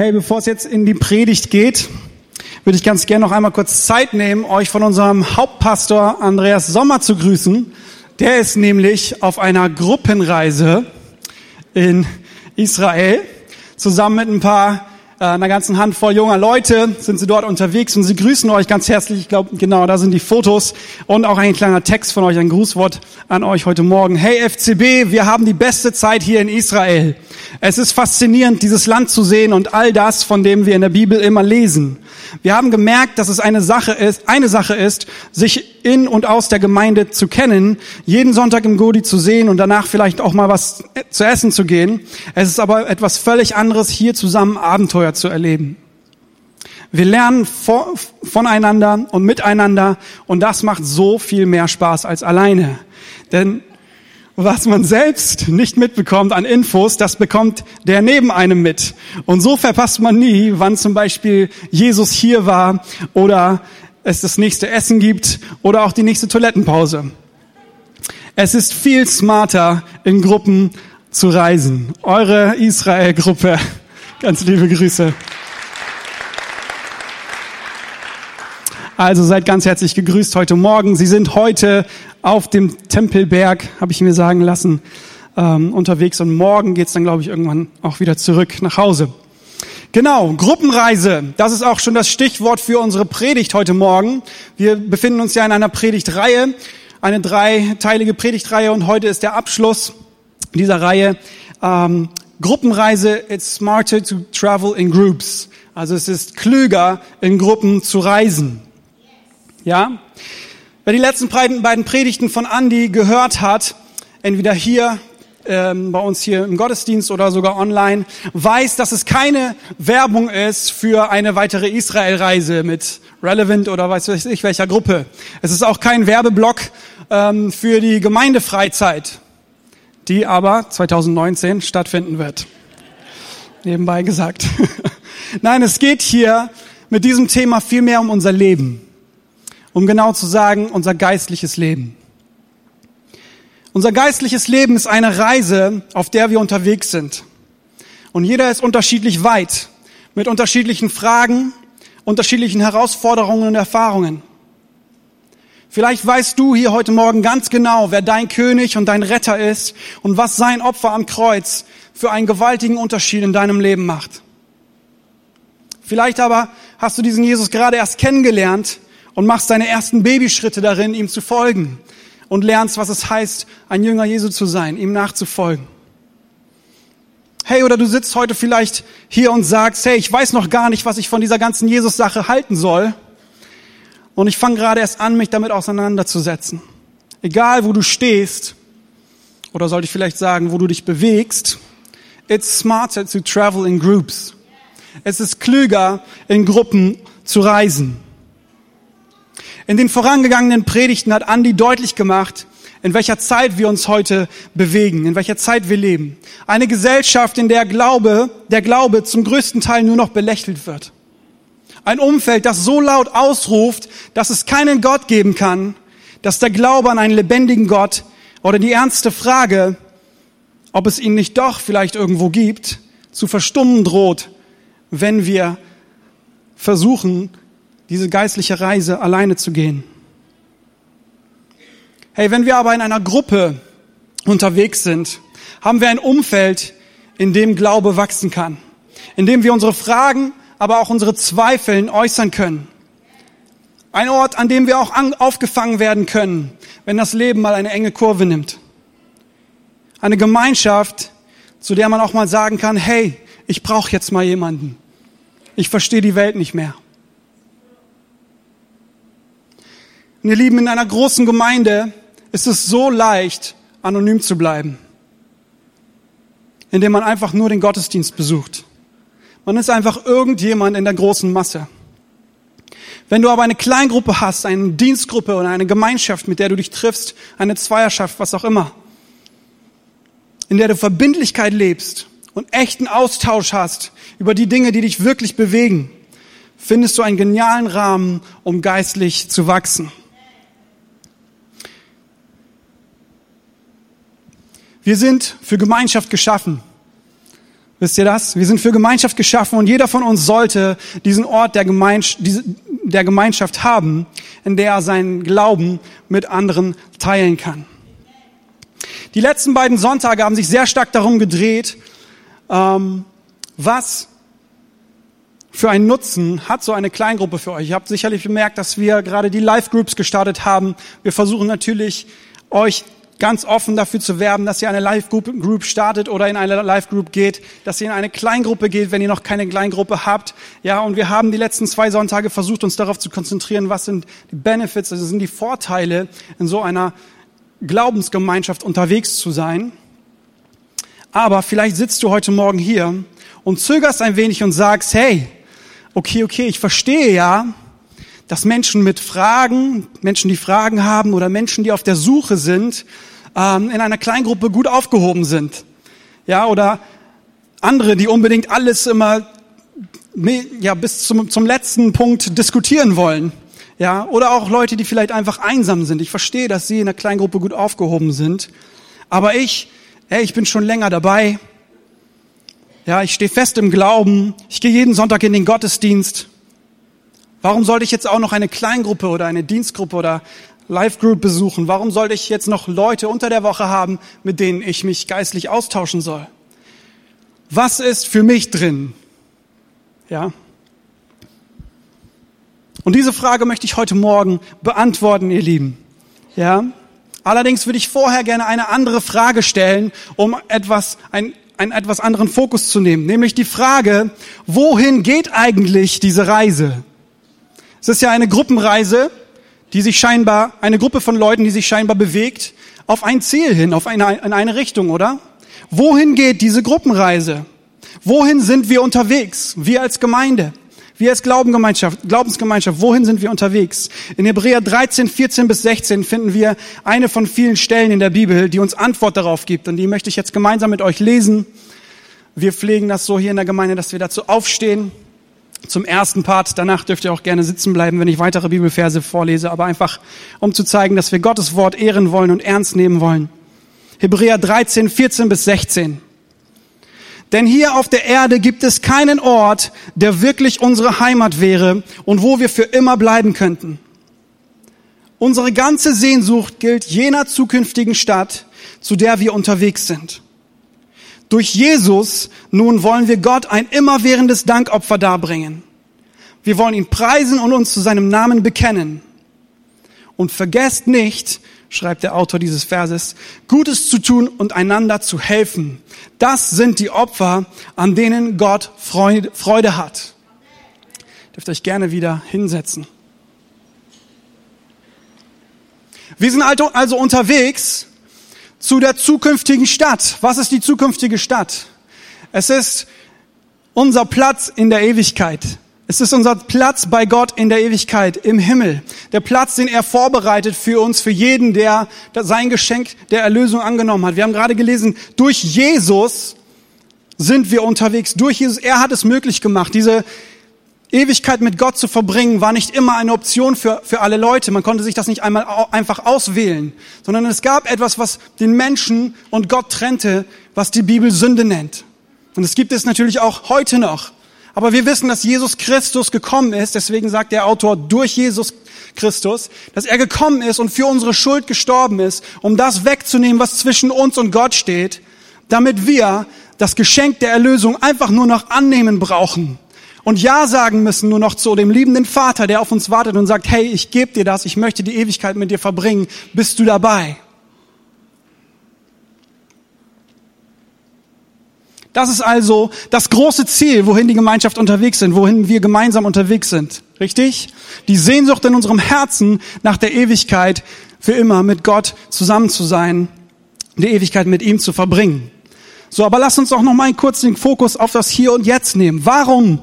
Hey, bevor es jetzt in die Predigt geht, würde ich ganz gerne noch einmal kurz Zeit nehmen, euch von unserem Hauptpastor Andreas Sommer zu grüßen. Der ist nämlich auf einer Gruppenreise in Israel zusammen mit ein paar einer ganzen Handvoll junger Leute sind sie dort unterwegs und sie grüßen euch ganz herzlich. Ich glaube, genau, da sind die Fotos und auch ein kleiner Text von euch, ein Grußwort an euch heute Morgen. Hey FCB, wir haben die beste Zeit hier in Israel. Es ist faszinierend, dieses Land zu sehen und all das, von dem wir in der Bibel immer lesen. Wir haben gemerkt, dass es eine Sache ist, eine Sache ist, sich in und aus der Gemeinde zu kennen, jeden Sonntag im Godi zu sehen und danach vielleicht auch mal was zu essen zu gehen. Es ist aber etwas völlig anderes, hier zusammen Abenteuer zu erleben. Wir lernen voneinander und miteinander und das macht so viel mehr Spaß als alleine. Denn was man selbst nicht mitbekommt an Infos, das bekommt der neben einem mit. Und so verpasst man nie, wann zum Beispiel Jesus hier war oder es das nächste Essen gibt oder auch die nächste Toilettenpause. Es ist viel smarter, in Gruppen zu reisen. Eure Israel-Gruppe. Ganz liebe Grüße. Also seid ganz herzlich gegrüßt heute Morgen. Sie sind heute auf dem Tempelberg, habe ich mir sagen lassen, ähm, unterwegs und morgen geht's dann, glaube ich, irgendwann auch wieder zurück nach Hause. Genau, Gruppenreise. Das ist auch schon das Stichwort für unsere Predigt heute Morgen. Wir befinden uns ja in einer Predigtreihe, eine dreiteilige Predigtreihe und heute ist der Abschluss dieser Reihe. Ähm, Gruppenreise, it's smarter to travel in groups. Also es ist klüger, in Gruppen zu reisen. Ja? Wer die letzten beiden Predigten von Andy gehört hat, entweder hier ähm, bei uns hier im Gottesdienst oder sogar online, weiß, dass es keine Werbung ist für eine weitere Israel-Reise mit Relevant oder weiß ich welcher Gruppe. Es ist auch kein Werbeblock ähm, für die Gemeindefreizeit, die aber 2019 stattfinden wird. Nebenbei gesagt. Nein, es geht hier mit diesem Thema viel mehr um unser Leben um genau zu sagen, unser geistliches Leben. Unser geistliches Leben ist eine Reise, auf der wir unterwegs sind. Und jeder ist unterschiedlich weit, mit unterschiedlichen Fragen, unterschiedlichen Herausforderungen und Erfahrungen. Vielleicht weißt du hier heute Morgen ganz genau, wer dein König und dein Retter ist und was sein Opfer am Kreuz für einen gewaltigen Unterschied in deinem Leben macht. Vielleicht aber hast du diesen Jesus gerade erst kennengelernt und machst deine ersten Babyschritte darin, ihm zu folgen und lernst, was es heißt, ein Jünger Jesu zu sein, ihm nachzufolgen. Hey, oder du sitzt heute vielleicht hier und sagst, hey, ich weiß noch gar nicht, was ich von dieser ganzen Jesus-Sache halten soll. Und ich fange gerade erst an, mich damit auseinanderzusetzen. Egal, wo du stehst, oder sollte ich vielleicht sagen, wo du dich bewegst, it's smarter to travel in groups. Es ist klüger, in Gruppen zu reisen. In den vorangegangenen Predigten hat Andi deutlich gemacht, in welcher Zeit wir uns heute bewegen, in welcher Zeit wir leben. Eine Gesellschaft, in der Glaube, der Glaube zum größten Teil nur noch belächelt wird. Ein Umfeld, das so laut ausruft, dass es keinen Gott geben kann, dass der Glaube an einen lebendigen Gott oder die ernste Frage, ob es ihn nicht doch vielleicht irgendwo gibt, zu verstummen droht, wenn wir versuchen, diese geistliche Reise alleine zu gehen. Hey, wenn wir aber in einer Gruppe unterwegs sind, haben wir ein Umfeld, in dem Glaube wachsen kann, in dem wir unsere Fragen, aber auch unsere Zweifeln äußern können. Ein Ort, an dem wir auch aufgefangen werden können, wenn das Leben mal eine enge Kurve nimmt. Eine Gemeinschaft, zu der man auch mal sagen kann, hey, ich brauche jetzt mal jemanden. Ich verstehe die Welt nicht mehr. Und ihr Lieben, in einer großen Gemeinde ist es so leicht, anonym zu bleiben, indem man einfach nur den Gottesdienst besucht. Man ist einfach irgendjemand in der großen Masse. Wenn du aber eine Kleingruppe hast, eine Dienstgruppe oder eine Gemeinschaft, mit der du dich triffst, eine Zweierschaft, was auch immer, in der du Verbindlichkeit lebst und echten Austausch hast über die Dinge, die dich wirklich bewegen, findest du einen genialen Rahmen, um geistlich zu wachsen. Wir sind für Gemeinschaft geschaffen. Wisst ihr das? Wir sind für Gemeinschaft geschaffen und jeder von uns sollte diesen Ort der, Gemeinschaft, der Gemeinschaft haben, in der er seinen Glauben mit anderen teilen kann. Die letzten beiden Sonntage haben sich sehr stark darum gedreht, ähm, was für einen Nutzen hat so eine Kleingruppe für euch. Ihr habt sicherlich bemerkt, dass wir gerade die Live-Groups gestartet haben. Wir versuchen natürlich, euch ganz offen dafür zu werben, dass ihr eine Live-Group startet oder in eine Live-Group geht, dass ihr in eine Kleingruppe geht, wenn ihr noch keine Kleingruppe habt. Ja, und wir haben die letzten zwei Sonntage versucht, uns darauf zu konzentrieren, was sind die Benefits, also sind die Vorteile, in so einer Glaubensgemeinschaft unterwegs zu sein. Aber vielleicht sitzt du heute Morgen hier und zögerst ein wenig und sagst, hey, okay, okay, ich verstehe ja, dass Menschen mit Fragen, Menschen, die Fragen haben oder Menschen, die auf der Suche sind, ähm, in einer Kleingruppe gut aufgehoben sind. Ja, oder andere, die unbedingt alles immer ja, bis zum, zum letzten Punkt diskutieren wollen. Ja, oder auch Leute, die vielleicht einfach einsam sind. Ich verstehe, dass sie in einer Kleingruppe gut aufgehoben sind. Aber ich, hey, ich bin schon länger dabei. Ja, ich stehe fest im Glauben. Ich gehe jeden Sonntag in den Gottesdienst. Warum sollte ich jetzt auch noch eine Kleingruppe oder eine Dienstgruppe oder Live Group besuchen? Warum sollte ich jetzt noch Leute unter der Woche haben, mit denen ich mich geistlich austauschen soll? Was ist für mich drin? Ja. Und diese Frage möchte ich heute Morgen beantworten, ihr Lieben. Ja. Allerdings würde ich vorher gerne eine andere Frage stellen, um etwas, ein, einen etwas anderen Fokus zu nehmen, nämlich die Frage, wohin geht eigentlich diese Reise? Es ist ja eine Gruppenreise, die sich scheinbar, eine Gruppe von Leuten, die sich scheinbar bewegt, auf ein Ziel hin, auf eine, in eine Richtung, oder? Wohin geht diese Gruppenreise? Wohin sind wir unterwegs? Wir als Gemeinde, wir als Glaubensgemeinschaft, Glaubensgemeinschaft, wohin sind wir unterwegs? In Hebräer 13, 14 bis 16 finden wir eine von vielen Stellen in der Bibel, die uns Antwort darauf gibt. Und die möchte ich jetzt gemeinsam mit euch lesen. Wir pflegen das so hier in der Gemeinde, dass wir dazu aufstehen zum ersten Part. Danach dürft ihr auch gerne sitzen bleiben, wenn ich weitere Bibelverse vorlese, aber einfach, um zu zeigen, dass wir Gottes Wort ehren wollen und ernst nehmen wollen. Hebräer 13, 14 bis 16. Denn hier auf der Erde gibt es keinen Ort, der wirklich unsere Heimat wäre und wo wir für immer bleiben könnten. Unsere ganze Sehnsucht gilt jener zukünftigen Stadt, zu der wir unterwegs sind. Durch Jesus nun wollen wir Gott ein immerwährendes Dankopfer darbringen. Wir wollen ihn preisen und uns zu seinem Namen bekennen. Und vergesst nicht, schreibt der Autor dieses Verses, Gutes zu tun und einander zu helfen. Das sind die Opfer, an denen Gott Freude, hat. Dürft euch gerne wieder hinsetzen. Wir sind also, also unterwegs zu der zukünftigen Stadt. Was ist die zukünftige Stadt? Es ist unser Platz in der Ewigkeit. Es ist unser Platz bei Gott in der Ewigkeit, im Himmel. Der Platz, den er vorbereitet für uns, für jeden, der sein Geschenk der Erlösung angenommen hat. Wir haben gerade gelesen, durch Jesus sind wir unterwegs. Durch Jesus, er hat es möglich gemacht. Diese Ewigkeit mit Gott zu verbringen, war nicht immer eine Option für, für alle Leute. Man konnte sich das nicht einmal einfach auswählen, sondern es gab etwas, was den Menschen und Gott trennte, was die Bibel Sünde nennt. Und es gibt es natürlich auch heute noch. Aber wir wissen, dass Jesus Christus gekommen ist, deswegen sagt der Autor durch Jesus Christus, dass er gekommen ist und für unsere Schuld gestorben ist, um das wegzunehmen, was zwischen uns und Gott steht, damit wir das Geschenk der Erlösung einfach nur noch annehmen brauchen und Ja sagen müssen nur noch zu dem liebenden Vater, der auf uns wartet und sagt, hey, ich gebe dir das, ich möchte die Ewigkeit mit dir verbringen, bist du dabei? Das ist also das große Ziel, wohin die Gemeinschaft unterwegs sind, wohin wir gemeinsam unterwegs sind. Richtig? Die Sehnsucht in unserem Herzen nach der Ewigkeit für immer mit Gott zusammen zu sein, die Ewigkeit mit ihm zu verbringen. So, aber lass uns auch noch mal kurz den Fokus auf das Hier und Jetzt nehmen. Warum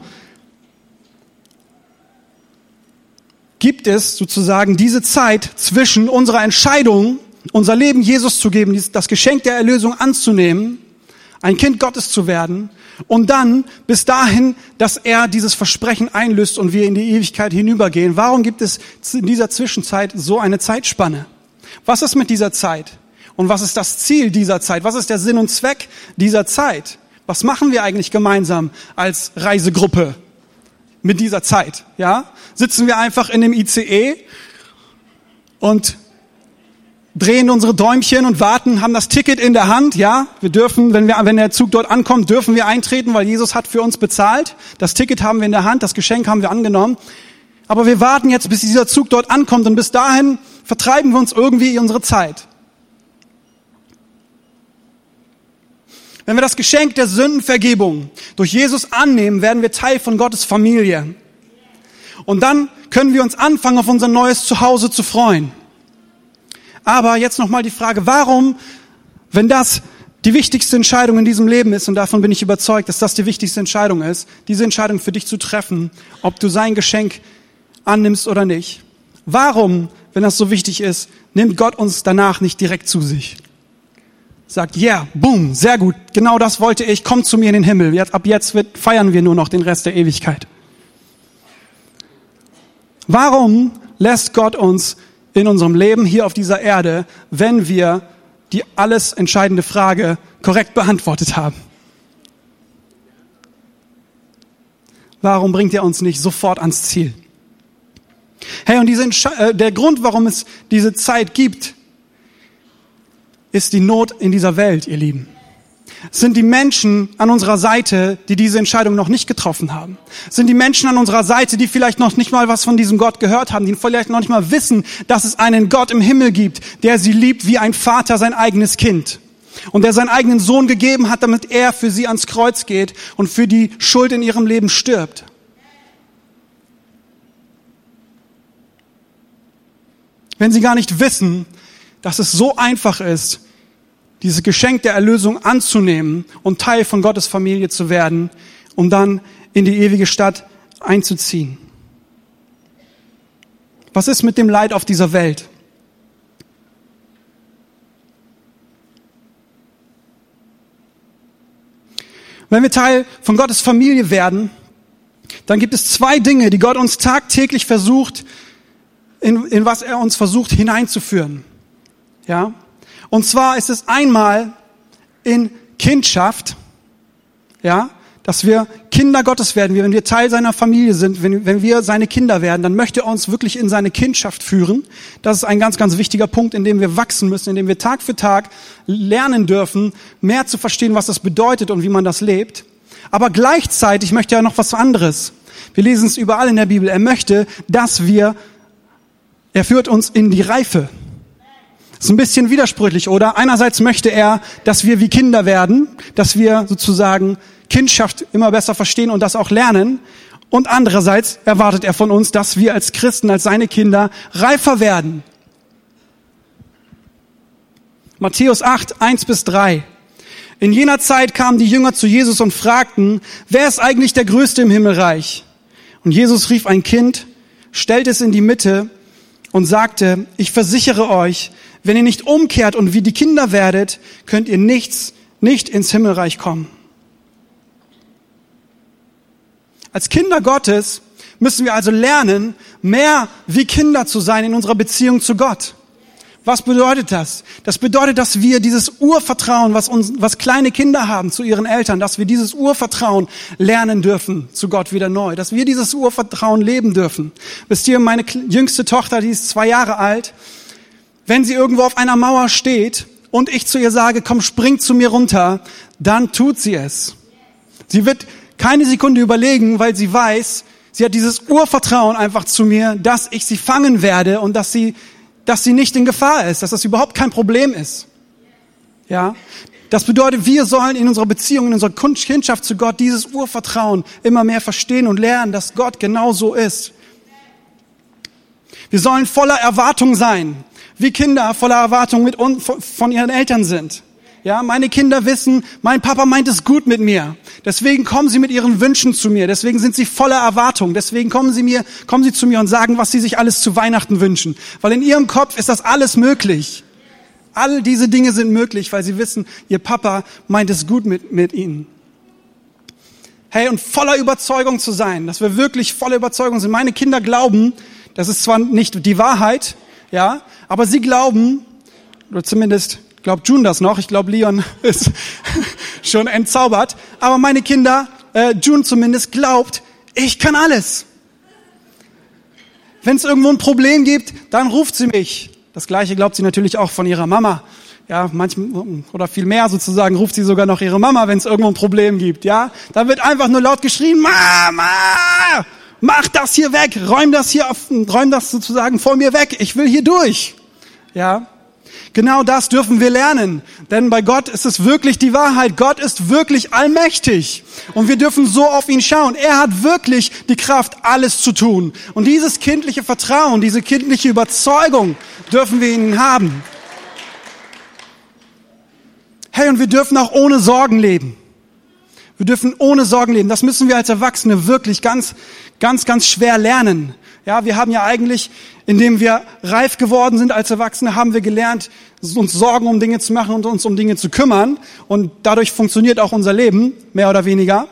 gibt es sozusagen diese Zeit zwischen unserer Entscheidung, unser Leben Jesus zu geben, das Geschenk der Erlösung anzunehmen, ein Kind Gottes zu werden und dann bis dahin, dass er dieses Versprechen einlöst und wir in die Ewigkeit hinübergehen. Warum gibt es in dieser Zwischenzeit so eine Zeitspanne? Was ist mit dieser Zeit? Und was ist das Ziel dieser Zeit? Was ist der Sinn und Zweck dieser Zeit? Was machen wir eigentlich gemeinsam als Reisegruppe mit dieser Zeit? Ja? Sitzen wir einfach in dem ICE und drehen unsere Däumchen und warten, haben das Ticket in der Hand, ja. Wir dürfen, wenn wir, wenn der Zug dort ankommt, dürfen wir eintreten, weil Jesus hat für uns bezahlt. Das Ticket haben wir in der Hand, das Geschenk haben wir angenommen. Aber wir warten jetzt, bis dieser Zug dort ankommt und bis dahin vertreiben wir uns irgendwie unsere Zeit. Wenn wir das Geschenk der Sündenvergebung durch Jesus annehmen, werden wir Teil von Gottes Familie. Und dann können wir uns anfangen, auf unser neues Zuhause zu freuen. Aber jetzt nochmal die Frage, warum, wenn das die wichtigste Entscheidung in diesem Leben ist, und davon bin ich überzeugt, dass das die wichtigste Entscheidung ist, diese Entscheidung für dich zu treffen, ob du sein Geschenk annimmst oder nicht. Warum, wenn das so wichtig ist, nimmt Gott uns danach nicht direkt zu sich? Sagt, ja, yeah, boom, sehr gut, genau das wollte ich, komm zu mir in den Himmel. Jetzt, ab jetzt wird, feiern wir nur noch den Rest der Ewigkeit. Warum lässt Gott uns in unserem Leben hier auf dieser Erde, wenn wir die alles entscheidende Frage korrekt beantwortet haben. Warum bringt er uns nicht sofort ans Ziel? Hey, und diese äh, der Grund, warum es diese Zeit gibt, ist die Not in dieser Welt, ihr Lieben sind die Menschen an unserer Seite, die diese Entscheidung noch nicht getroffen haben. Sind die Menschen an unserer Seite, die vielleicht noch nicht mal was von diesem Gott gehört haben, die vielleicht noch nicht mal wissen, dass es einen Gott im Himmel gibt, der sie liebt wie ein Vater sein eigenes Kind. Und der seinen eigenen Sohn gegeben hat, damit er für sie ans Kreuz geht und für die Schuld in ihrem Leben stirbt. Wenn sie gar nicht wissen, dass es so einfach ist, dieses Geschenk der Erlösung anzunehmen und Teil von Gottes Familie zu werden, um dann in die ewige Stadt einzuziehen. Was ist mit dem Leid auf dieser Welt? Wenn wir Teil von Gottes Familie werden, dann gibt es zwei Dinge, die Gott uns tagtäglich versucht, in, in was er uns versucht hineinzuführen. Ja? Und zwar ist es einmal in Kindschaft, ja, dass wir Kinder Gottes werden, wenn wir Teil seiner Familie sind, wenn, wenn wir seine Kinder werden, dann möchte er uns wirklich in seine Kindschaft führen. Das ist ein ganz, ganz wichtiger Punkt, in dem wir wachsen müssen, in dem wir Tag für Tag lernen dürfen, mehr zu verstehen, was das bedeutet und wie man das lebt. Aber gleichzeitig möchte er noch was anderes. Wir lesen es überall in der Bibel. Er möchte, dass wir, er führt uns in die Reife. Ist ein bisschen widersprüchlich, oder? Einerseits möchte er, dass wir wie Kinder werden, dass wir sozusagen Kindschaft immer besser verstehen und das auch lernen. Und andererseits erwartet er von uns, dass wir als Christen, als seine Kinder reifer werden. Matthäus 8, 1 bis 3. In jener Zeit kamen die Jünger zu Jesus und fragten, wer ist eigentlich der Größte im Himmelreich? Und Jesus rief ein Kind, stellte es in die Mitte und sagte, ich versichere euch, wenn ihr nicht umkehrt und wie die Kinder werdet, könnt ihr nichts, nicht ins Himmelreich kommen. Als Kinder Gottes müssen wir also lernen, mehr wie Kinder zu sein in unserer Beziehung zu Gott. Was bedeutet das? Das bedeutet, dass wir dieses Urvertrauen, was uns, was kleine Kinder haben zu ihren Eltern, dass wir dieses Urvertrauen lernen dürfen zu Gott wieder neu, dass wir dieses Urvertrauen leben dürfen. Wisst ihr, meine jüngste Tochter, die ist zwei Jahre alt, wenn sie irgendwo auf einer Mauer steht und ich zu ihr sage, komm, spring zu mir runter, dann tut sie es. Sie wird keine Sekunde überlegen, weil sie weiß, sie hat dieses Urvertrauen einfach zu mir, dass ich sie fangen werde und dass sie, dass sie nicht in Gefahr ist, dass das überhaupt kein Problem ist. Ja. Das bedeutet, wir sollen in unserer Beziehung, in unserer Kindschaft zu Gott dieses Urvertrauen immer mehr verstehen und lernen, dass Gott genau so ist. Wir sollen voller Erwartung sein wie Kinder voller Erwartung mit uns, von ihren Eltern sind. Ja, meine Kinder wissen, mein Papa meint es gut mit mir. Deswegen kommen sie mit ihren Wünschen zu mir. Deswegen sind sie voller Erwartung. Deswegen kommen sie mir, kommen sie zu mir und sagen, was sie sich alles zu Weihnachten wünschen. Weil in ihrem Kopf ist das alles möglich. All diese Dinge sind möglich, weil sie wissen, ihr Papa meint es gut mit, mit ihnen. Hey, und voller Überzeugung zu sein, dass wir wirklich voller Überzeugung sind. Meine Kinder glauben, das ist zwar nicht die Wahrheit, ja, aber sie glauben, oder zumindest glaubt June das noch. Ich glaube, Leon ist schon entzaubert. Aber meine Kinder, äh, June zumindest, glaubt, ich kann alles. Wenn es irgendwo ein Problem gibt, dann ruft sie mich. Das Gleiche glaubt sie natürlich auch von ihrer Mama. Ja, manchmal oder viel mehr sozusagen ruft sie sogar noch ihre Mama, wenn es irgendwo ein Problem gibt. Ja, da wird einfach nur laut geschrien: Mama, mach das hier weg, räum das hier, auf, räum das sozusagen vor mir weg. Ich will hier durch. Ja, Genau das dürfen wir lernen. Denn bei Gott ist es wirklich die Wahrheit. Gott ist wirklich allmächtig. Und wir dürfen so auf ihn schauen. Er hat wirklich die Kraft, alles zu tun. Und dieses kindliche Vertrauen, diese kindliche Überzeugung dürfen wir ihnen haben. Hey, und wir dürfen auch ohne Sorgen leben. Wir dürfen ohne Sorgen leben. Das müssen wir als Erwachsene wirklich ganz, ganz, ganz schwer lernen. Ja, wir haben ja eigentlich, indem wir reif geworden sind als Erwachsene, haben wir gelernt, uns Sorgen um Dinge zu machen und uns um Dinge zu kümmern. Und dadurch funktioniert auch unser Leben, mehr oder weniger.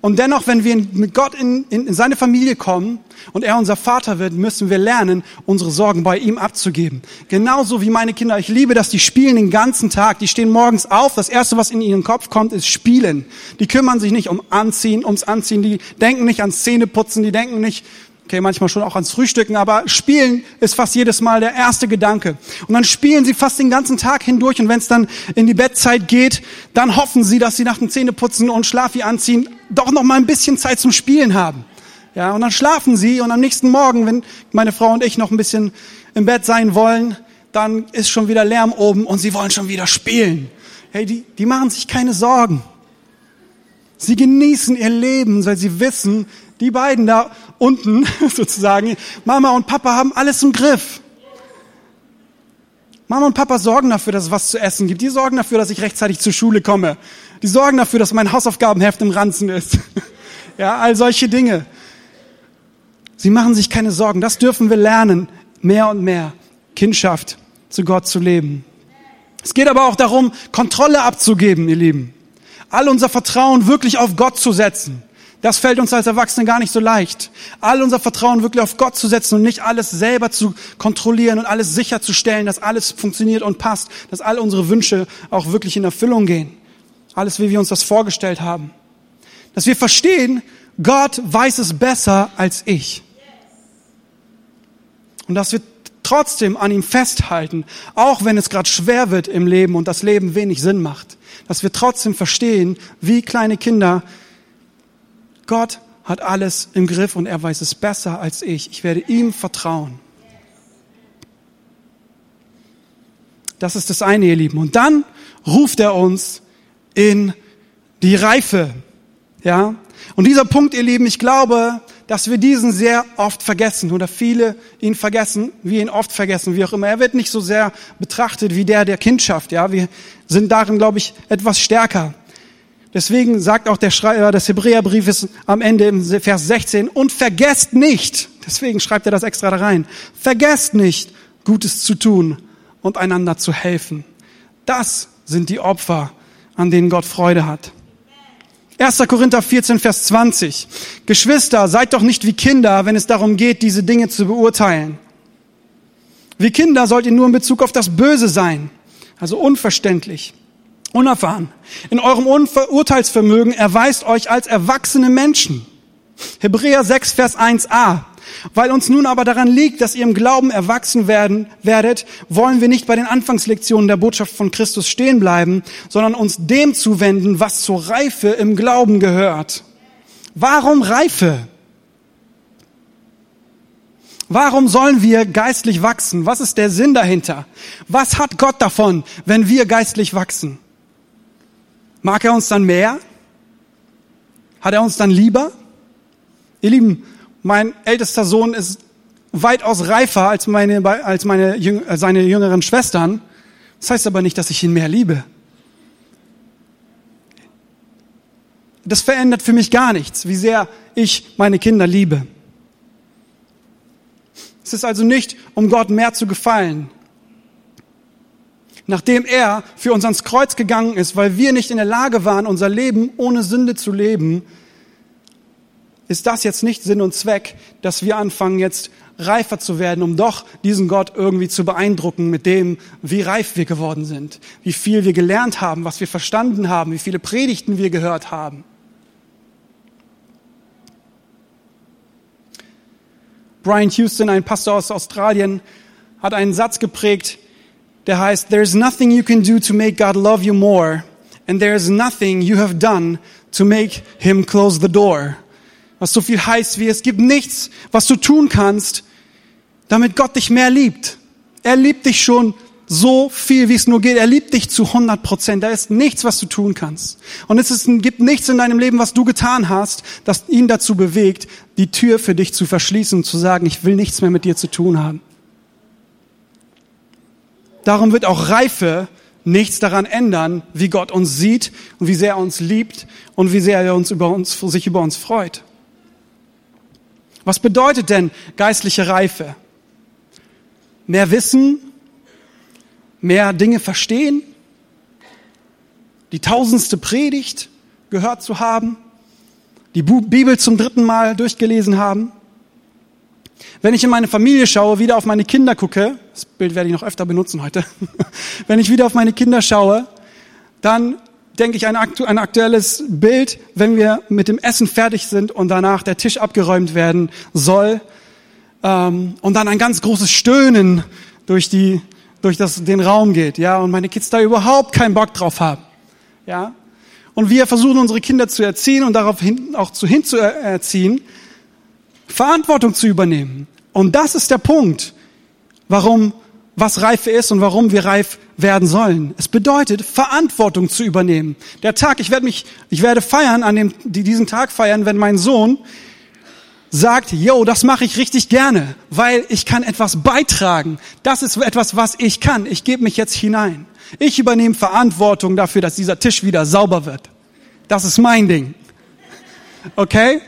Und dennoch, wenn wir mit Gott in, in, in seine Familie kommen und er unser Vater wird, müssen wir lernen, unsere Sorgen bei ihm abzugeben. Genauso wie meine Kinder. Ich liebe das, die spielen den ganzen Tag. Die stehen morgens auf. Das erste, was in ihren Kopf kommt, ist Spielen. Die kümmern sich nicht um Anziehen, ums Anziehen. Die denken nicht ans Zähneputzen. Die denken nicht Okay, manchmal schon auch ans Frühstücken, aber spielen ist fast jedes Mal der erste Gedanke. Und dann spielen sie fast den ganzen Tag hindurch und wenn es dann in die Bettzeit geht, dann hoffen sie, dass sie nach dem Zähneputzen und Schlafi anziehen doch noch mal ein bisschen Zeit zum Spielen haben. Ja, und dann schlafen sie und am nächsten Morgen, wenn meine Frau und ich noch ein bisschen im Bett sein wollen, dann ist schon wieder Lärm oben und sie wollen schon wieder spielen. Hey, die, die machen sich keine Sorgen. Sie genießen ihr Leben, weil sie wissen, die beiden da unten sozusagen, Mama und Papa haben alles im Griff. Mama und Papa sorgen dafür, dass es was zu essen gibt. Die sorgen dafür, dass ich rechtzeitig zur Schule komme. Die sorgen dafür, dass mein Hausaufgabenheft im Ranzen ist. Ja, all solche Dinge. Sie machen sich keine Sorgen. Das dürfen wir lernen, mehr und mehr Kindschaft zu Gott zu leben. Es geht aber auch darum, Kontrolle abzugeben, ihr Lieben. All unser Vertrauen wirklich auf Gott zu setzen. Das fällt uns als Erwachsene gar nicht so leicht. All unser Vertrauen wirklich auf Gott zu setzen und nicht alles selber zu kontrollieren und alles sicherzustellen, dass alles funktioniert und passt, dass all unsere Wünsche auch wirklich in Erfüllung gehen. Alles, wie wir uns das vorgestellt haben. Dass wir verstehen, Gott weiß es besser als ich. Und dass wir trotzdem an ihm festhalten, auch wenn es gerade schwer wird im Leben und das Leben wenig Sinn macht. Dass wir trotzdem verstehen, wie kleine Kinder, Gott hat alles im Griff und er weiß es besser als ich. Ich werde ihm vertrauen. Das ist das eine, ihr Lieben. Und dann ruft er uns in die Reife. Ja? Und dieser Punkt, ihr Lieben, ich glaube, dass wir diesen sehr oft vergessen oder viele ihn vergessen, wir ihn oft vergessen, wie auch immer. Er wird nicht so sehr betrachtet wie der der Kindschaft. Ja, wir sind darin, glaube ich, etwas stärker. Deswegen sagt auch der Schreiber des Hebräerbriefes am Ende im Vers 16, und vergesst nicht, deswegen schreibt er das extra da rein, vergesst nicht, Gutes zu tun und einander zu helfen. Das sind die Opfer, an denen Gott Freude hat. 1. Korinther 14, Vers 20. Geschwister, seid doch nicht wie Kinder, wenn es darum geht, diese Dinge zu beurteilen. Wie Kinder sollt ihr nur in Bezug auf das Böse sein, also unverständlich unerfahren. In eurem Urteilsvermögen erweist euch als erwachsene Menschen. Hebräer 6, Vers 1a. Weil uns nun aber daran liegt, dass ihr im Glauben erwachsen werden werdet, wollen wir nicht bei den Anfangslektionen der Botschaft von Christus stehen bleiben, sondern uns dem zuwenden, was zur Reife im Glauben gehört. Warum Reife? Warum sollen wir geistlich wachsen? Was ist der Sinn dahinter? Was hat Gott davon, wenn wir geistlich wachsen? Mag er uns dann mehr? Hat er uns dann lieber? Ihr Lieben, mein ältester Sohn ist weitaus reifer als meine, als meine, äh, seine jüngeren Schwestern. Das heißt aber nicht, dass ich ihn mehr liebe. Das verändert für mich gar nichts, wie sehr ich meine Kinder liebe. Es ist also nicht, um Gott mehr zu gefallen, nachdem er für uns ans Kreuz gegangen ist, weil wir nicht in der Lage waren, unser Leben ohne Sünde zu leben, ist das jetzt nicht Sinn und Zweck, dass wir anfangen jetzt reifer zu werden, um doch diesen Gott irgendwie zu beeindrucken mit dem, wie reif wir geworden sind, wie viel wir gelernt haben, was wir verstanden haben, wie viele Predigten wir gehört haben. Brian Houston, ein Pastor aus Australien, hat einen Satz geprägt, der heißt, There's nothing you can do to make God love you more, and there's nothing you have done to make him close the door. Was so viel heißt wie, es gibt nichts, was du tun kannst, damit Gott dich mehr liebt. Er liebt dich schon so viel, wie es nur geht. Er liebt dich zu 100 Prozent. Da ist nichts, was du tun kannst. Und es ist, gibt nichts in deinem Leben, was du getan hast, das ihn dazu bewegt, die Tür für dich zu verschließen und zu sagen, ich will nichts mehr mit dir zu tun haben. Darum wird auch Reife nichts daran ändern, wie Gott uns sieht und wie sehr er uns liebt und wie sehr er uns über uns, sich über uns freut. Was bedeutet denn geistliche Reife? Mehr Wissen, mehr Dinge verstehen, die tausendste Predigt gehört zu haben, die Bibel zum dritten Mal durchgelesen haben. Wenn ich in meine Familie schaue, wieder auf meine Kinder gucke, das Bild werde ich noch öfter benutzen heute, wenn ich wieder auf meine Kinder schaue, dann denke ich ein, aktu ein aktuelles Bild, wenn wir mit dem Essen fertig sind und danach der Tisch abgeräumt werden soll ähm, und dann ein ganz großes Stöhnen durch die durch das, den Raum geht, ja, und meine Kids da überhaupt keinen Bock drauf haben, ja. Und wir versuchen unsere Kinder zu erziehen und darauf hin, auch zu hinzuerziehen, Verantwortung zu übernehmen. Und das ist der Punkt, warum was Reife ist und warum wir reif werden sollen. Es bedeutet, Verantwortung zu übernehmen. Der Tag, ich werde mich, ich werde feiern, an dem, diesen Tag feiern, wenn mein Sohn sagt, yo, das mache ich richtig gerne, weil ich kann etwas beitragen. Das ist etwas, was ich kann. Ich gebe mich jetzt hinein. Ich übernehme Verantwortung dafür, dass dieser Tisch wieder sauber wird. Das ist mein Ding. Okay?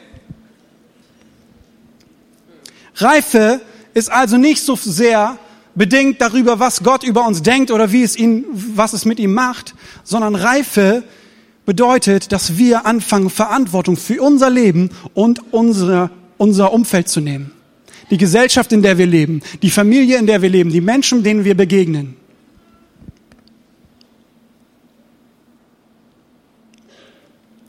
Reife ist also nicht so sehr bedingt darüber, was Gott über uns denkt oder wie es ihn, was es mit ihm macht, sondern Reife bedeutet, dass wir anfangen, Verantwortung für unser Leben und unsere unser Umfeld zu nehmen. Die Gesellschaft, in der wir leben, die Familie, in der wir leben, die Menschen, denen wir begegnen.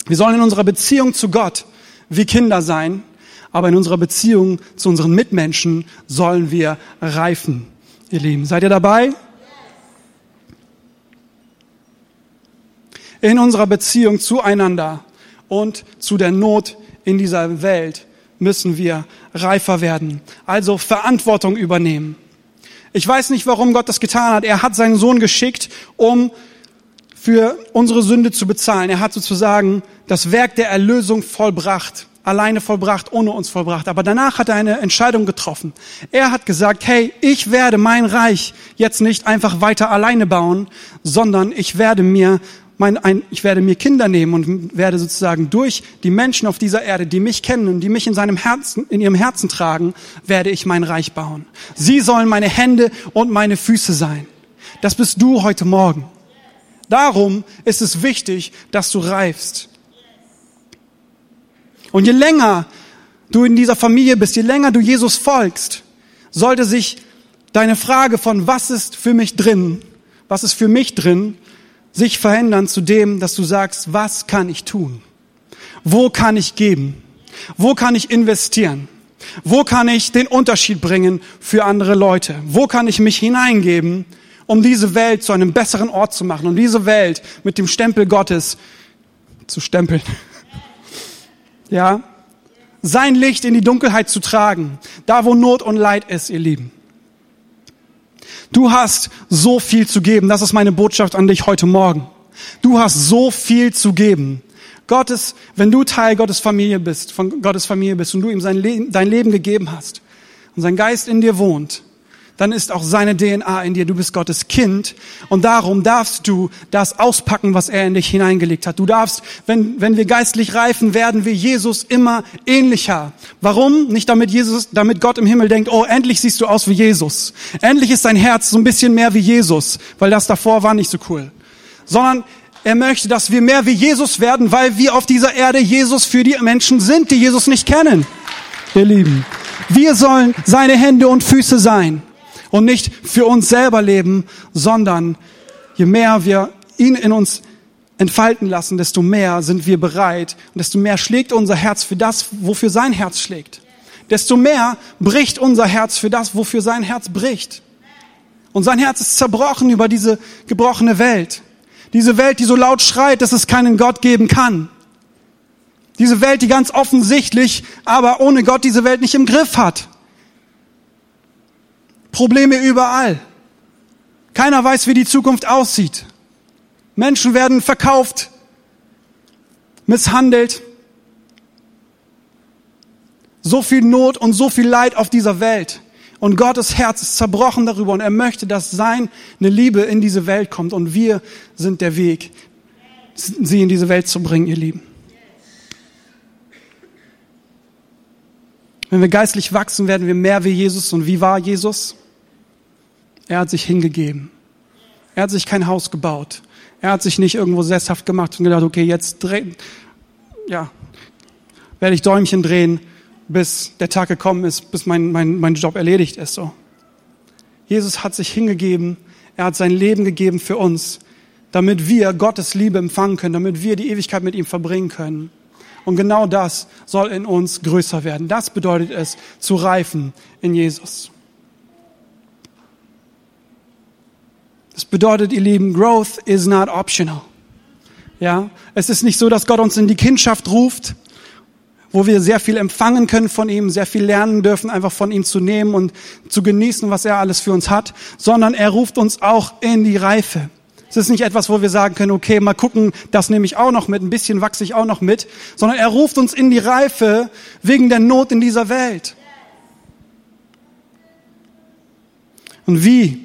Wir sollen in unserer Beziehung zu Gott wie Kinder sein, aber in unserer Beziehung zu unseren Mitmenschen sollen wir reifen. Ihr Lieben, seid ihr dabei? In unserer Beziehung zueinander und zu der Not in dieser Welt müssen wir reifer werden. Also Verantwortung übernehmen. Ich weiß nicht, warum Gott das getan hat. Er hat seinen Sohn geschickt, um für unsere Sünde zu bezahlen. Er hat sozusagen das Werk der Erlösung vollbracht, alleine vollbracht, ohne uns vollbracht. Aber danach hat er eine Entscheidung getroffen. Er hat gesagt, hey, ich werde mein Reich jetzt nicht einfach weiter alleine bauen, sondern ich werde mir mein, ein, ich werde mir Kinder nehmen und werde sozusagen durch die Menschen auf dieser Erde, die mich kennen und die mich in seinem Herzen, in ihrem Herzen tragen, werde ich mein Reich bauen. Sie sollen meine Hände und meine Füße sein. Das bist du heute Morgen. Darum ist es wichtig, dass du reifst. Und je länger du in dieser Familie bist, je länger du Jesus folgst, sollte sich deine Frage von was ist für mich drin, was ist für mich drin, sich verändern zu dem, dass du sagst, was kann ich tun? Wo kann ich geben? Wo kann ich investieren? Wo kann ich den Unterschied bringen für andere Leute? Wo kann ich mich hineingeben, um diese Welt zu einem besseren Ort zu machen, um diese Welt mit dem Stempel Gottes zu stempeln? Ja? Sein Licht in die Dunkelheit zu tragen, da wo Not und Leid ist, ihr Lieben. Du hast so viel zu geben. Das ist meine Botschaft an dich heute Morgen. Du hast so viel zu geben. Gottes, wenn du Teil Gottes Familie bist, von Gottes Familie bist und du ihm sein Leben, dein Leben gegeben hast und sein Geist in dir wohnt, dann ist auch seine DNA in dir. Du bist Gottes Kind und darum darfst du das auspacken, was er in dich hineingelegt hat. Du darfst, wenn, wenn wir geistlich reifen, werden wir Jesus immer ähnlicher. Warum? Nicht damit Jesus, damit Gott im Himmel denkt, oh, endlich siehst du aus wie Jesus. Endlich ist dein Herz so ein bisschen mehr wie Jesus, weil das davor war nicht so cool. Sondern Er möchte, dass wir mehr wie Jesus werden, weil wir auf dieser Erde Jesus für die Menschen sind, die Jesus nicht kennen. Ihr Lieben, wir sollen seine Hände und Füße sein und nicht für uns selber leben, sondern je mehr wir ihn in uns entfalten lassen, desto mehr sind wir bereit und desto mehr schlägt unser Herz für das, wofür sein Herz schlägt. Desto mehr bricht unser Herz für das, wofür sein Herz bricht. Und sein Herz ist zerbrochen über diese gebrochene Welt. Diese Welt, die so laut schreit, dass es keinen Gott geben kann. Diese Welt, die ganz offensichtlich, aber ohne Gott diese Welt nicht im Griff hat. Probleme überall. Keiner weiß, wie die Zukunft aussieht. Menschen werden verkauft, misshandelt. So viel Not und so viel Leid auf dieser Welt. Und Gottes Herz ist zerbrochen darüber und er möchte, dass seine Liebe in diese Welt kommt. Und wir sind der Weg, sie in diese Welt zu bringen, ihr Lieben. Wenn wir geistlich wachsen, werden wir mehr wie Jesus. Und wie war Jesus? Er hat sich hingegeben. Er hat sich kein Haus gebaut. Er hat sich nicht irgendwo sesshaft gemacht und gedacht, okay, jetzt dreh, ja, werde ich Däumchen drehen, bis der Tag gekommen ist, bis mein, mein, mein Job erledigt ist. So. Jesus hat sich hingegeben. Er hat sein Leben gegeben für uns, damit wir Gottes Liebe empfangen können, damit wir die Ewigkeit mit ihm verbringen können. Und genau das soll in uns größer werden. Das bedeutet es, zu reifen in Jesus. Das bedeutet, ihr Lieben, Growth is not optional. Ja, es ist nicht so, dass Gott uns in die Kindschaft ruft, wo wir sehr viel empfangen können von ihm, sehr viel lernen dürfen, einfach von ihm zu nehmen und zu genießen, was er alles für uns hat, sondern er ruft uns auch in die Reife. Es ist nicht etwas, wo wir sagen können, okay, mal gucken, das nehme ich auch noch mit, ein bisschen wachse ich auch noch mit, sondern er ruft uns in die Reife wegen der Not in dieser Welt. Und wie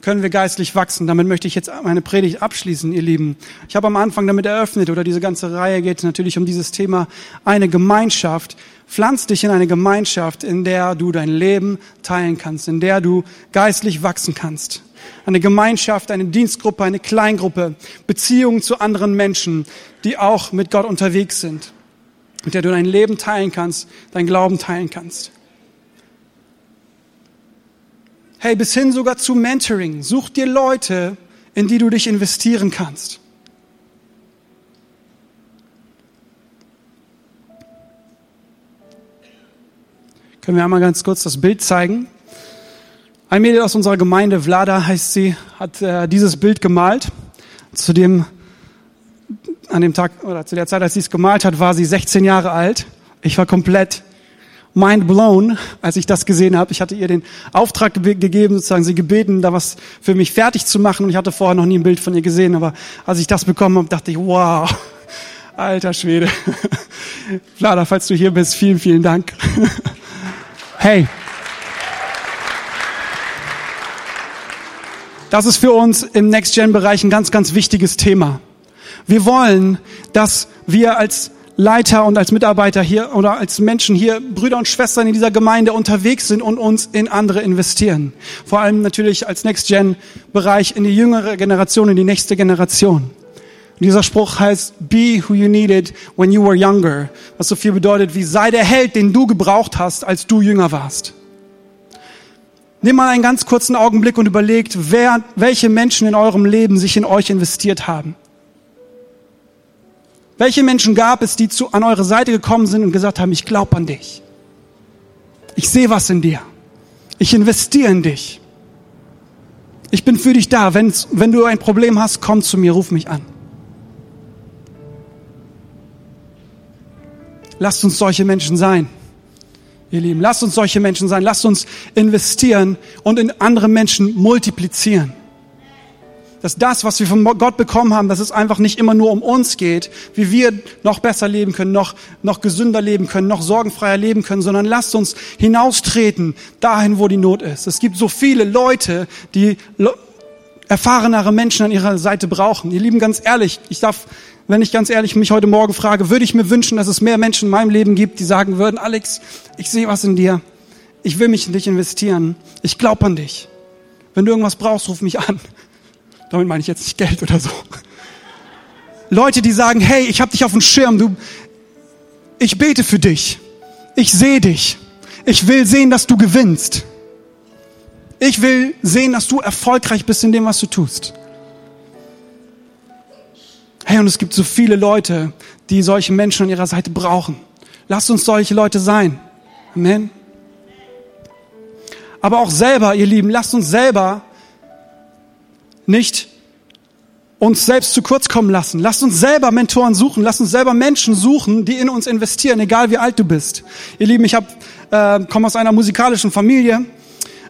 können wir geistlich wachsen. Damit möchte ich jetzt meine Predigt abschließen, ihr Lieben. Ich habe am Anfang damit eröffnet, oder diese ganze Reihe geht natürlich um dieses Thema, eine Gemeinschaft. Pflanz dich in eine Gemeinschaft, in der du dein Leben teilen kannst, in der du geistlich wachsen kannst. Eine Gemeinschaft, eine Dienstgruppe, eine Kleingruppe, Beziehungen zu anderen Menschen, die auch mit Gott unterwegs sind, mit der du dein Leben teilen kannst, dein Glauben teilen kannst. Hey, bis hin sogar zu Mentoring. Such dir Leute, in die du dich investieren kannst. Können wir einmal ganz kurz das Bild zeigen? Ein Mädel aus unserer Gemeinde, Vlada heißt sie, hat äh, dieses Bild gemalt. Zu dem, an dem Tag oder zu der Zeit, als sie es gemalt hat, war sie 16 Jahre alt. Ich war komplett mind blown, als ich das gesehen habe. Ich hatte ihr den Auftrag ge gegeben, sozusagen sie gebeten, da was für mich fertig zu machen. Und ich hatte vorher noch nie ein Bild von ihr gesehen, aber als ich das bekommen habe, dachte ich, wow, alter Schwede. Vlada, falls du hier bist, vielen, vielen Dank. hey. Das ist für uns im Next-Gen-Bereich ein ganz, ganz wichtiges Thema. Wir wollen, dass wir als Leiter und als Mitarbeiter hier oder als Menschen hier, Brüder und Schwestern in dieser Gemeinde unterwegs sind und uns in andere investieren. Vor allem natürlich als Next-Gen-Bereich in die jüngere Generation, in die nächste Generation. Und dieser Spruch heißt, be who you needed when you were younger. Was so viel bedeutet wie, sei der Held, den du gebraucht hast, als du jünger warst. Nimm mal einen ganz kurzen Augenblick und überlegt, wer, welche Menschen in eurem Leben sich in euch investiert haben. Welche Menschen gab es, die zu, an eure Seite gekommen sind und gesagt haben, ich glaube an dich. Ich sehe was in dir. Ich investiere in dich. Ich bin für dich da. Wenn's, wenn du ein Problem hast, komm zu mir, ruf mich an. Lasst uns solche Menschen sein. Ihr Lieben, lasst uns solche Menschen sein. Lasst uns investieren und in andere Menschen multiplizieren dass das, was wir von Gott bekommen haben, dass es einfach nicht immer nur um uns geht, wie wir noch besser leben können, noch, noch gesünder leben können, noch sorgenfreier leben können, sondern lasst uns hinaustreten dahin, wo die Not ist. Es gibt so viele Leute, die erfahrenere Menschen an ihrer Seite brauchen. Ihr Lieben, ganz ehrlich, ich darf, wenn ich ganz ehrlich mich heute Morgen frage, würde ich mir wünschen, dass es mehr Menschen in meinem Leben gibt, die sagen würden, Alex, ich sehe was in dir. Ich will mich in dich investieren. Ich glaube an dich. Wenn du irgendwas brauchst, ruf mich an. Damit meine ich jetzt nicht Geld oder so. Leute, die sagen, hey, ich habe dich auf dem Schirm, du, ich bete für dich. Ich sehe dich. Ich will sehen, dass du gewinnst. Ich will sehen, dass du erfolgreich bist in dem, was du tust. Hey, und es gibt so viele Leute, die solche Menschen an ihrer Seite brauchen. Lasst uns solche Leute sein. Amen. Aber auch selber, ihr Lieben, lasst uns selber nicht uns selbst zu kurz kommen lassen. Lasst uns selber Mentoren suchen. Lasst uns selber Menschen suchen, die in uns investieren, egal wie alt du bist. Ihr Lieben, ich hab, äh, komme aus einer musikalischen Familie.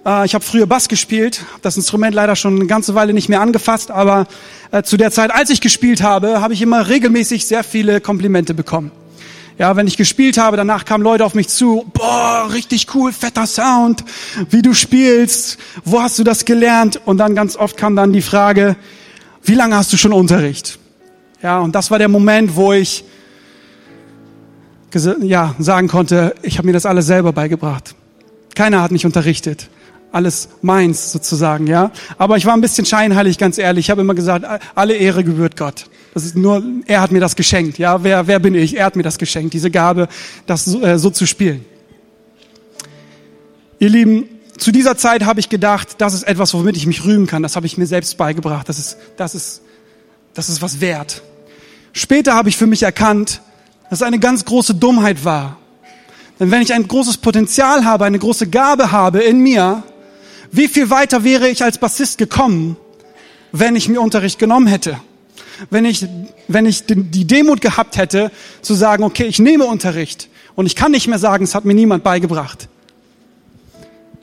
Äh, ich habe früher Bass gespielt, hab das Instrument leider schon eine ganze Weile nicht mehr angefasst, aber äh, zu der Zeit, als ich gespielt habe, habe ich immer regelmäßig sehr viele Komplimente bekommen. Ja, wenn ich gespielt habe, danach kamen Leute auf mich zu, boah, richtig cool, fetter Sound, wie du spielst, wo hast du das gelernt? Und dann ganz oft kam dann die Frage, wie lange hast du schon Unterricht? Ja, und das war der Moment, wo ich ja, sagen konnte, ich habe mir das alles selber beigebracht. Keiner hat mich unterrichtet. Alles meins sozusagen, ja. Aber ich war ein bisschen scheinheilig, ganz ehrlich. Ich habe immer gesagt, alle Ehre gebührt Gott. Das ist nur, er hat mir das geschenkt, ja. Wer, wer bin ich? Er hat mir das geschenkt, diese Gabe, das so, äh, so zu spielen. Ihr Lieben, zu dieser Zeit habe ich gedacht, das ist etwas, womit ich mich rühmen kann. Das habe ich mir selbst beigebracht. Das ist, das ist, das ist was wert. Später habe ich für mich erkannt, dass es eine ganz große Dummheit war. Denn wenn ich ein großes Potenzial habe, eine große Gabe habe in mir, wie viel weiter wäre ich als Bassist gekommen, wenn ich mir Unterricht genommen hätte? Wenn ich, wenn ich die Demut gehabt hätte, zu sagen, okay, ich nehme Unterricht und ich kann nicht mehr sagen, es hat mir niemand beigebracht.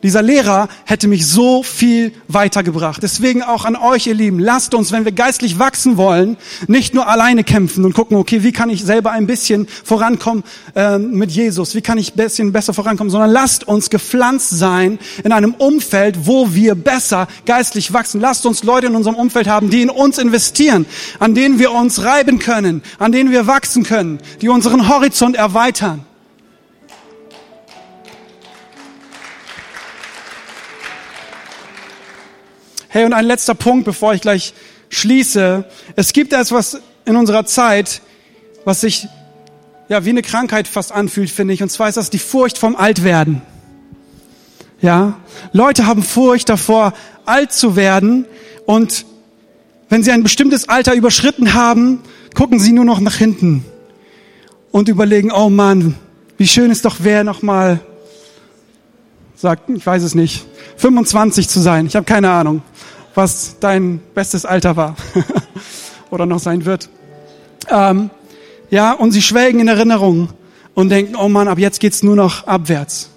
Dieser Lehrer hätte mich so viel weitergebracht. Deswegen auch an euch, ihr Lieben, lasst uns, wenn wir geistlich wachsen wollen, nicht nur alleine kämpfen und gucken, okay, wie kann ich selber ein bisschen vorankommen äh, mit Jesus, wie kann ich ein bisschen besser vorankommen, sondern lasst uns gepflanzt sein in einem Umfeld, wo wir besser geistlich wachsen. Lasst uns Leute in unserem Umfeld haben, die in uns investieren, an denen wir uns reiben können, an denen wir wachsen können, die unseren Horizont erweitern. Hey, und ein letzter Punkt, bevor ich gleich schließe. Es gibt etwas in unserer Zeit, was sich ja wie eine Krankheit fast anfühlt, finde ich. Und zwar ist das die Furcht vom Altwerden. Ja, Leute haben Furcht davor, alt zu werden. Und wenn sie ein bestimmtes Alter überschritten haben, gucken sie nur noch nach hinten und überlegen, oh Mann, wie schön es doch wäre, noch mal, sagt, ich weiß es nicht, 25 zu sein. Ich habe keine Ahnung was dein bestes Alter war oder noch sein wird. Ähm, ja, und sie schwelgen in Erinnerung und denken, oh Mann, ab jetzt geht's nur noch abwärts.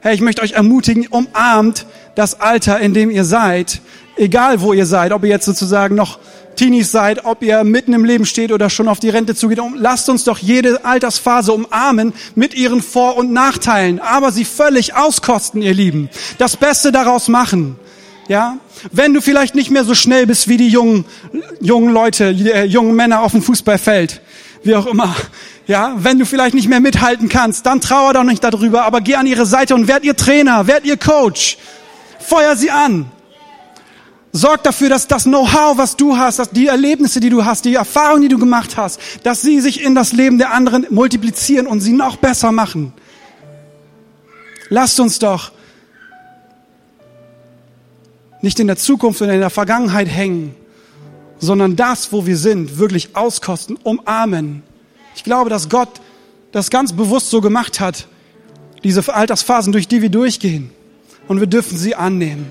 Hey, ich möchte euch ermutigen, umarmt das Alter, in dem ihr seid, egal wo ihr seid, ob ihr jetzt sozusagen noch Teenies seid, ob ihr mitten im Leben steht oder schon auf die Rente zugeht. Lasst uns doch jede Altersphase umarmen mit ihren Vor- und Nachteilen, aber sie völlig auskosten, ihr Lieben. Das Beste daraus machen. Ja, wenn du vielleicht nicht mehr so schnell bist wie die jungen, jungen Leute, äh, jungen Männer auf dem Fußballfeld, wie auch immer. Ja, wenn du vielleicht nicht mehr mithalten kannst, dann trauer doch nicht darüber, aber geh an ihre Seite und werd ihr Trainer, werd ihr Coach. Feuer sie an. Sorg dafür, dass das Know-how, was du hast, dass die Erlebnisse, die du hast, die Erfahrungen, die du gemacht hast, dass sie sich in das Leben der anderen multiplizieren und sie noch besser machen. Lasst uns doch nicht in der Zukunft oder in der Vergangenheit hängen, sondern das, wo wir sind, wirklich auskosten, umarmen. Ich glaube, dass Gott das ganz bewusst so gemacht hat, diese Altersphasen, durch die wir durchgehen. Und wir dürfen sie annehmen,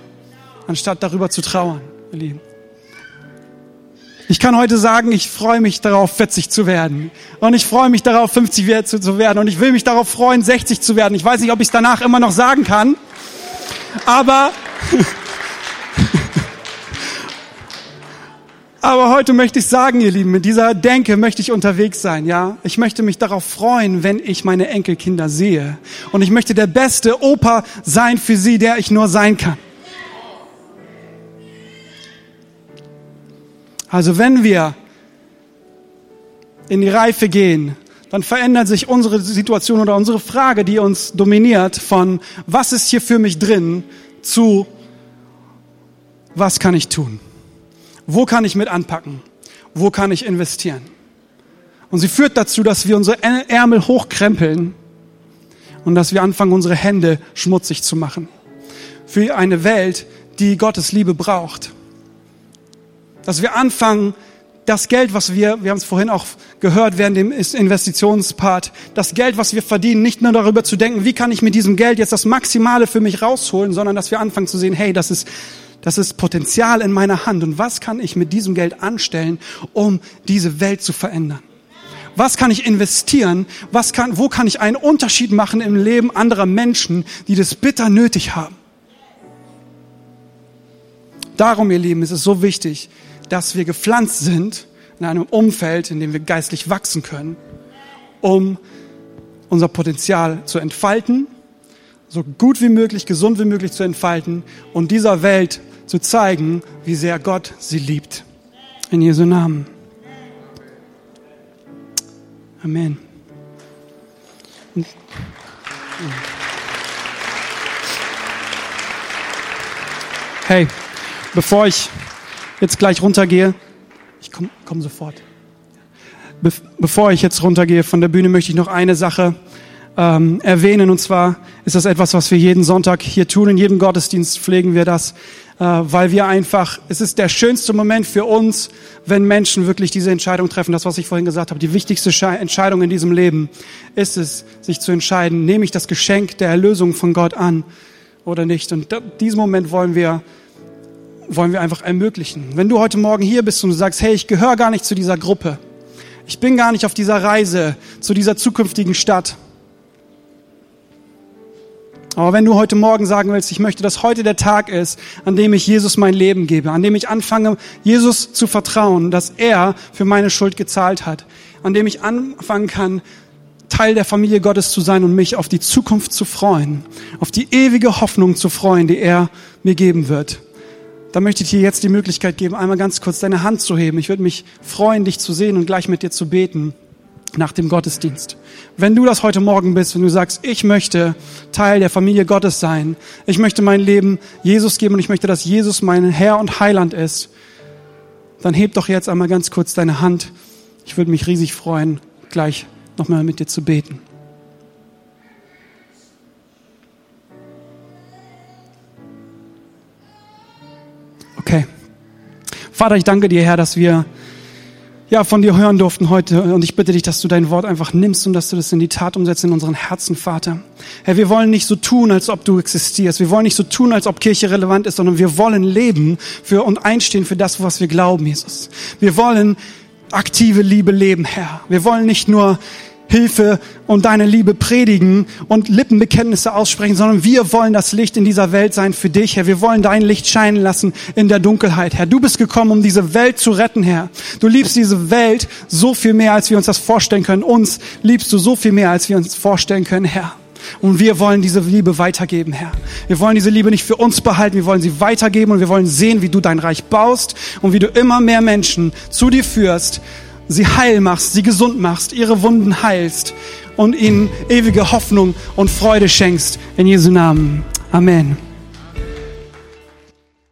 anstatt darüber zu trauern, ihr Lieben. Ich kann heute sagen, ich freue mich darauf, 40 zu werden. Und ich freue mich darauf, 50 zu werden. Und ich will mich darauf freuen, 60 zu werden. Ich weiß nicht, ob ich es danach immer noch sagen kann. Aber Aber heute möchte ich sagen, ihr Lieben, mit dieser Denke möchte ich unterwegs sein, ja. Ich möchte mich darauf freuen, wenn ich meine Enkelkinder sehe. Und ich möchte der beste Opa sein für sie, der ich nur sein kann. Also wenn wir in die Reife gehen, dann verändert sich unsere Situation oder unsere Frage, die uns dominiert, von was ist hier für mich drin, zu was kann ich tun? Wo kann ich mit anpacken? wo kann ich investieren? Und sie führt dazu, dass wir unsere Ärmel hochkrempeln und dass wir anfangen, unsere Hände schmutzig zu machen. Für eine Welt, die Gottes Liebe braucht. Dass wir anfangen, das Geld, was wir, wir haben es vorhin auch gehört während dem Investitionspart, das Geld, was wir verdienen, nicht nur darüber zu denken, wie kann ich mit diesem Geld jetzt das Maximale für mich rausholen, sondern dass wir anfangen zu sehen, hey, das ist, das ist Potenzial in meiner Hand und was kann ich mit diesem Geld anstellen, um diese Welt zu verändern? Was kann ich investieren? Was kann, wo kann ich einen Unterschied machen im Leben anderer Menschen, die das bitter nötig haben? Darum, ihr Lieben, ist es so wichtig, dass wir gepflanzt sind in einem Umfeld, in dem wir geistlich wachsen können, um unser Potenzial zu entfalten, so gut wie möglich, gesund wie möglich zu entfalten und dieser Welt zu zeigen, wie sehr Gott sie liebt. In Jesu Namen. Amen. Hey, bevor ich jetzt gleich runtergehe, ich komme komm sofort. Be bevor ich jetzt runtergehe von der Bühne, möchte ich noch eine Sache ähm, erwähnen. Und zwar ist das etwas, was wir jeden Sonntag hier tun. In jedem Gottesdienst pflegen wir das, weil wir einfach, es ist der schönste Moment für uns, wenn Menschen wirklich diese Entscheidung treffen. Das, was ich vorhin gesagt habe, die wichtigste Entscheidung in diesem Leben ist es, sich zu entscheiden, nehme ich das Geschenk der Erlösung von Gott an oder nicht. Und diesen Moment wollen wir wollen wir einfach ermöglichen. Wenn du heute Morgen hier bist und du sagst, hey, ich gehöre gar nicht zu dieser Gruppe, ich bin gar nicht auf dieser Reise zu dieser zukünftigen Stadt. Aber wenn du heute Morgen sagen willst, ich möchte, dass heute der Tag ist, an dem ich Jesus mein Leben gebe, an dem ich anfange, Jesus zu vertrauen, dass er für meine Schuld gezahlt hat, an dem ich anfangen kann, Teil der Familie Gottes zu sein und mich auf die Zukunft zu freuen, auf die ewige Hoffnung zu freuen, die er mir geben wird da möchte ich dir jetzt die Möglichkeit geben, einmal ganz kurz deine Hand zu heben. Ich würde mich freuen, dich zu sehen und gleich mit dir zu beten nach dem Gottesdienst. Wenn du das heute Morgen bist, wenn du sagst, ich möchte Teil der Familie Gottes sein, ich möchte mein Leben Jesus geben und ich möchte, dass Jesus mein Herr und Heiland ist, dann heb doch jetzt einmal ganz kurz deine Hand. Ich würde mich riesig freuen, gleich nochmal mit dir zu beten. Okay. Vater, ich danke dir, Herr, dass wir ja, von dir hören durften heute. Und ich bitte dich, dass du dein Wort einfach nimmst und dass du das in die Tat umsetzt in unseren Herzen, Vater. Herr, wir wollen nicht so tun, als ob du existierst. Wir wollen nicht so tun, als ob Kirche relevant ist, sondern wir wollen leben für und einstehen für das, was wir glauben, Jesus. Wir wollen aktive Liebe leben, Herr. Wir wollen nicht nur Hilfe und deine Liebe predigen und Lippenbekenntnisse aussprechen, sondern wir wollen das Licht in dieser Welt sein für dich, Herr. Wir wollen dein Licht scheinen lassen in der Dunkelheit, Herr. Du bist gekommen, um diese Welt zu retten, Herr. Du liebst diese Welt so viel mehr, als wir uns das vorstellen können. Uns liebst du so viel mehr, als wir uns vorstellen können, Herr. Und wir wollen diese Liebe weitergeben, Herr. Wir wollen diese Liebe nicht für uns behalten, wir wollen sie weitergeben und wir wollen sehen, wie du dein Reich baust und wie du immer mehr Menschen zu dir führst, sie heil machst, sie gesund machst, ihre Wunden heilst und ihnen ewige Hoffnung und Freude schenkst. In Jesu Namen. Amen.